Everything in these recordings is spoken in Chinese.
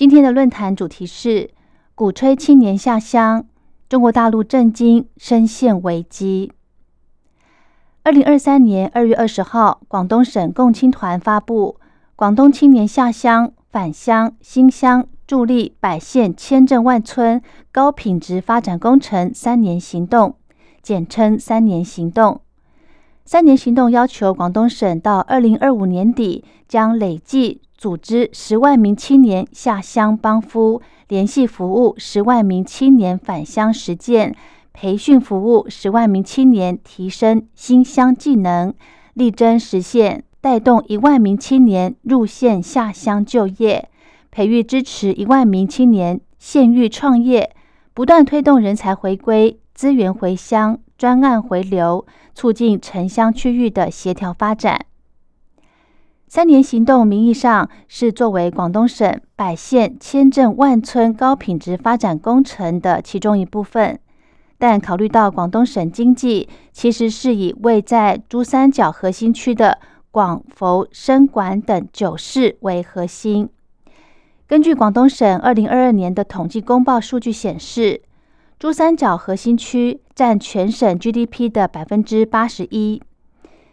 今天的论坛主题是鼓吹青年下乡，中国大陆震惊，深陷危机。二零二三年二月二十号，广东省共青团发布《广东青年下乡、返乡、新乡助力百县千镇万村高品质发展工程三年行动》，简称“三年行动”。三年行动要求广东省到二零二五年底，将累计组织十万名青年下乡帮夫，联系服务十万名青年返乡实践，培训服务十万名青年提升新乡技能，力争实现带动一万名青年入县下乡就业，培育支持一万名青年县域创业，不断推动人才回归、资源回乡。专案回流，促进城乡区域的协调发展。三年行动名义上是作为广东省百县千镇万村高品质发展工程的其中一部分，但考虑到广东省经济其实是以位在珠三角核心区的广佛深莞等九市为核心。根据广东省二零二二年的统计公报数据显示。珠三角核心区占全省 GDP 的百分之八十一。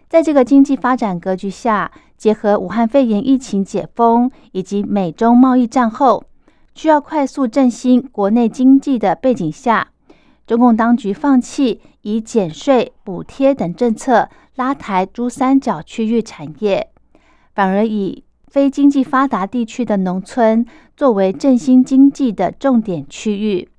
在这个经济发展格局下，结合武汉肺炎疫情解封以及美中贸易战后需要快速振兴国内经济的背景下，中共当局放弃以减税、补贴等政策拉抬珠三角区域产业，反而以非经济发达地区的农村作为振兴经济的重点区域。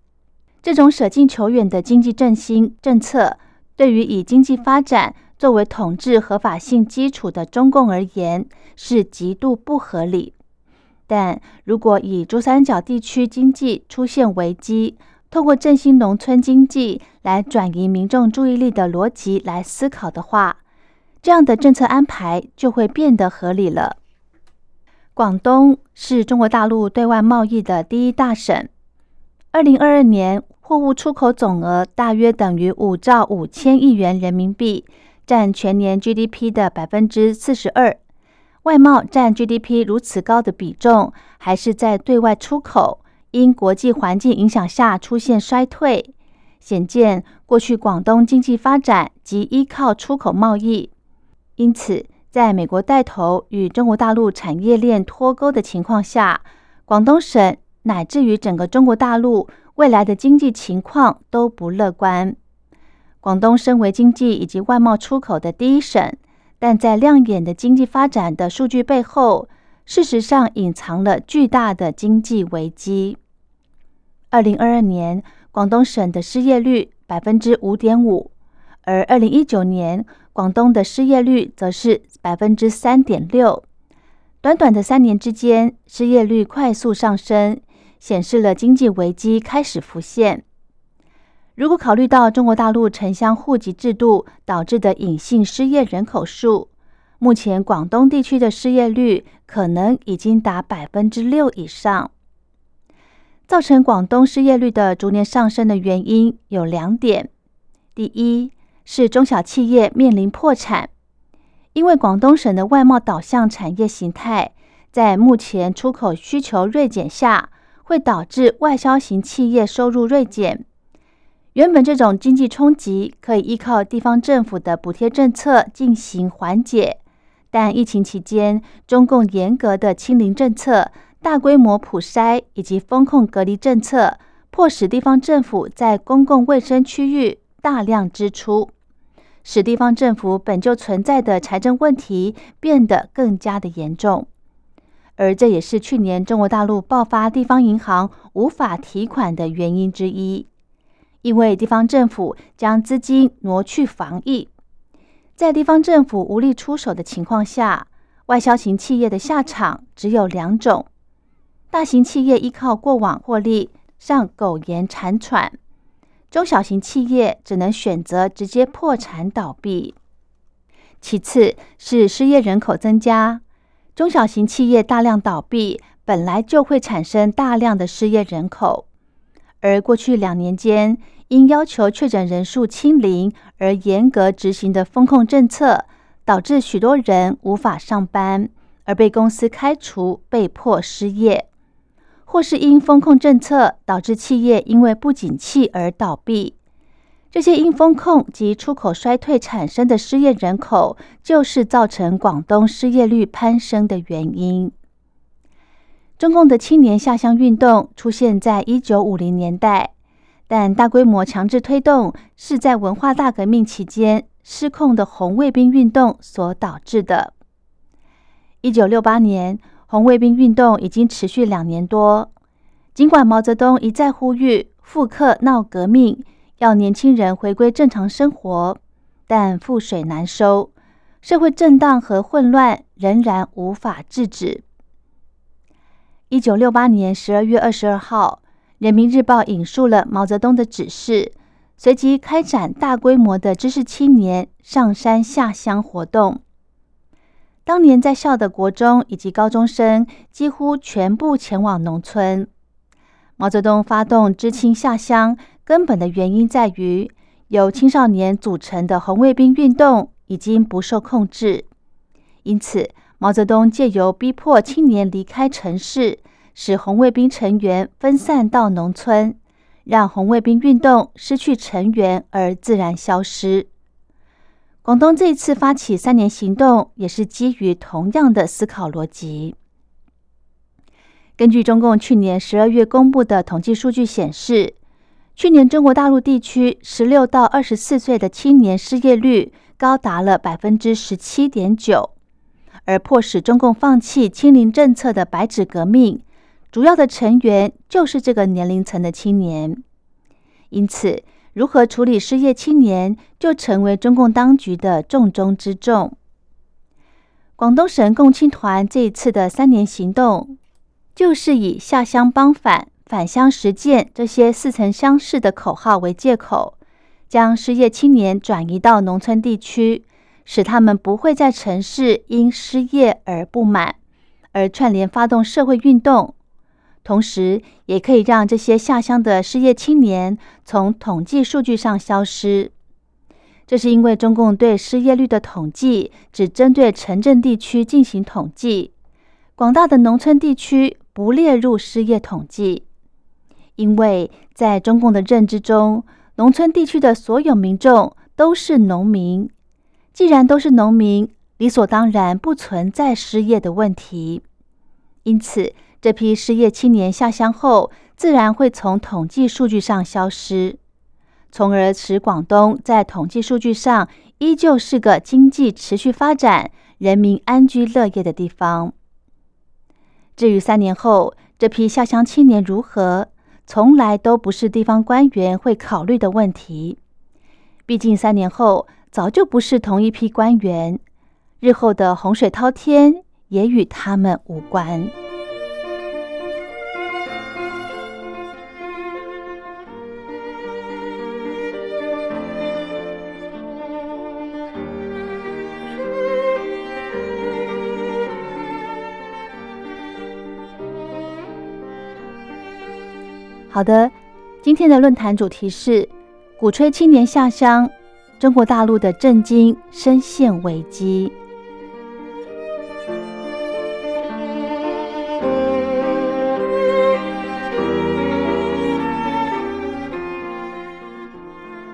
这种舍近求远的经济振兴政策，对于以经济发展作为统治合法性基础的中共而言是极度不合理。但如果以珠三角地区经济出现危机，透过振兴农村经济来转移民众注意力的逻辑来思考的话，这样的政策安排就会变得合理了。广东是中国大陆对外贸易的第一大省，二零二二年。货物出口总额大约等于五兆五千亿元人民币，占全年 GDP 的百分之四十二。外贸占 GDP 如此高的比重，还是在对外出口因国际环境影响下出现衰退，显见过去广东经济发展及依靠出口贸易。因此，在美国带头与中国大陆产业链脱钩的情况下，广东省乃至于整个中国大陆。未来的经济情况都不乐观。广东身为经济以及外贸出口的第一省，但在亮眼的经济发展的数据背后，事实上隐藏了巨大的经济危机。二零二二年，广东省的失业率百分之五点五，而二零一九年，广东的失业率则是百分之三点六。短短的三年之间，失业率快速上升。显示了经济危机开始浮现。如果考虑到中国大陆城乡户籍制度导致的隐性失业人口数，目前广东地区的失业率可能已经达百分之六以上。造成广东失业率的逐年上升的原因有两点：第一是中小企业面临破产，因为广东省的外贸导向产业形态，在目前出口需求锐减下。会导致外销型企业收入锐减。原本这种经济冲击可以依靠地方政府的补贴政策进行缓解，但疫情期间，中共严格的清零政策、大规模普筛以及风控隔离政策，迫使地方政府在公共卫生区域大量支出，使地方政府本就存在的财政问题变得更加的严重。而这也是去年中国大陆爆发地方银行无法提款的原因之一，因为地方政府将资金挪去防疫，在地方政府无力出手的情况下，外销型企业的下场只有两种：大型企业依靠过往获利上苟延残喘，中小型企业只能选择直接破产倒闭。其次是失业人口增加，中小型企业大量倒闭，本来就会产生大量的失业人口。而过去两年间，因要求确诊人数清零而严格执行的风控政策，导致许多人无法上班，而被公司开除，被迫失业；或是因风控政策导致企业因为不景气而倒闭。这些因风控及出口衰退产生的失业人口，就是造成广东失业率攀升的原因。中共的青年下乡运动出现在一九五零年代，但大规模强制推动是在文化大革命期间失控的红卫兵运动所导致的。一九六八年，红卫兵运动已经持续两年多，尽管毛泽东一再呼吁复刻闹革命，要年轻人回归正常生活，但覆水难收，社会震荡和混乱仍然无法制止。一九六八年十二月二十二号，《人民日报》引述了毛泽东的指示，随即开展大规模的知识青年上山下乡活动。当年在校的国中以及高中生几乎全部前往农村。毛泽东发动知青下乡，根本的原因在于由青少年组成的红卫兵运动已经不受控制，因此。毛泽东借由逼迫青年离开城市，使红卫兵成员分散到农村，让红卫兵运动失去成员而自然消失。广东这一次发起三年行动，也是基于同样的思考逻辑。根据中共去年十二月公布的统计数据显示，去年中国大陆地区十六到二十四岁的青年失业率高达了百分之十七点九。而迫使中共放弃清零政策的“白纸革命”，主要的成员就是这个年龄层的青年。因此，如何处理失业青年，就成为中共当局的重中之重。广东省共青团这一次的三年行动，就是以下乡帮反、返乡实践这些似曾相识的口号为借口，将失业青年转移到农村地区。使他们不会在城市因失业而不满，而串联发动社会运动，同时也可以让这些下乡的失业青年从统计数据上消失。这是因为中共对失业率的统计只针对城镇地区进行统计，广大的农村地区不列入失业统计。因为在中共的认知中，农村地区的所有民众都是农民。既然都是农民，理所当然不存在失业的问题，因此这批失业青年下乡后，自然会从统计数据上消失，从而使广东在统计数据上依旧是个经济持续发展、人民安居乐业的地方。至于三年后这批下乡青年如何，从来都不是地方官员会考虑的问题。毕竟三年后。早就不是同一批官员，日后的洪水滔天也与他们无关。好的，今天的论坛主题是鼓吹青年下乡。中国大陆的震惊深陷危机。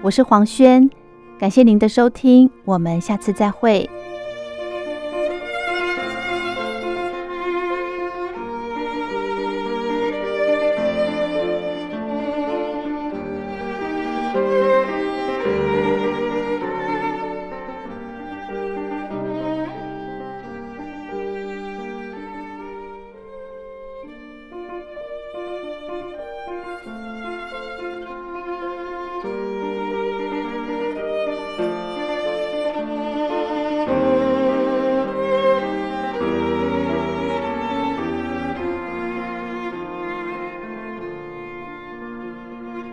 我是黄轩，感谢您的收听，我们下次再会。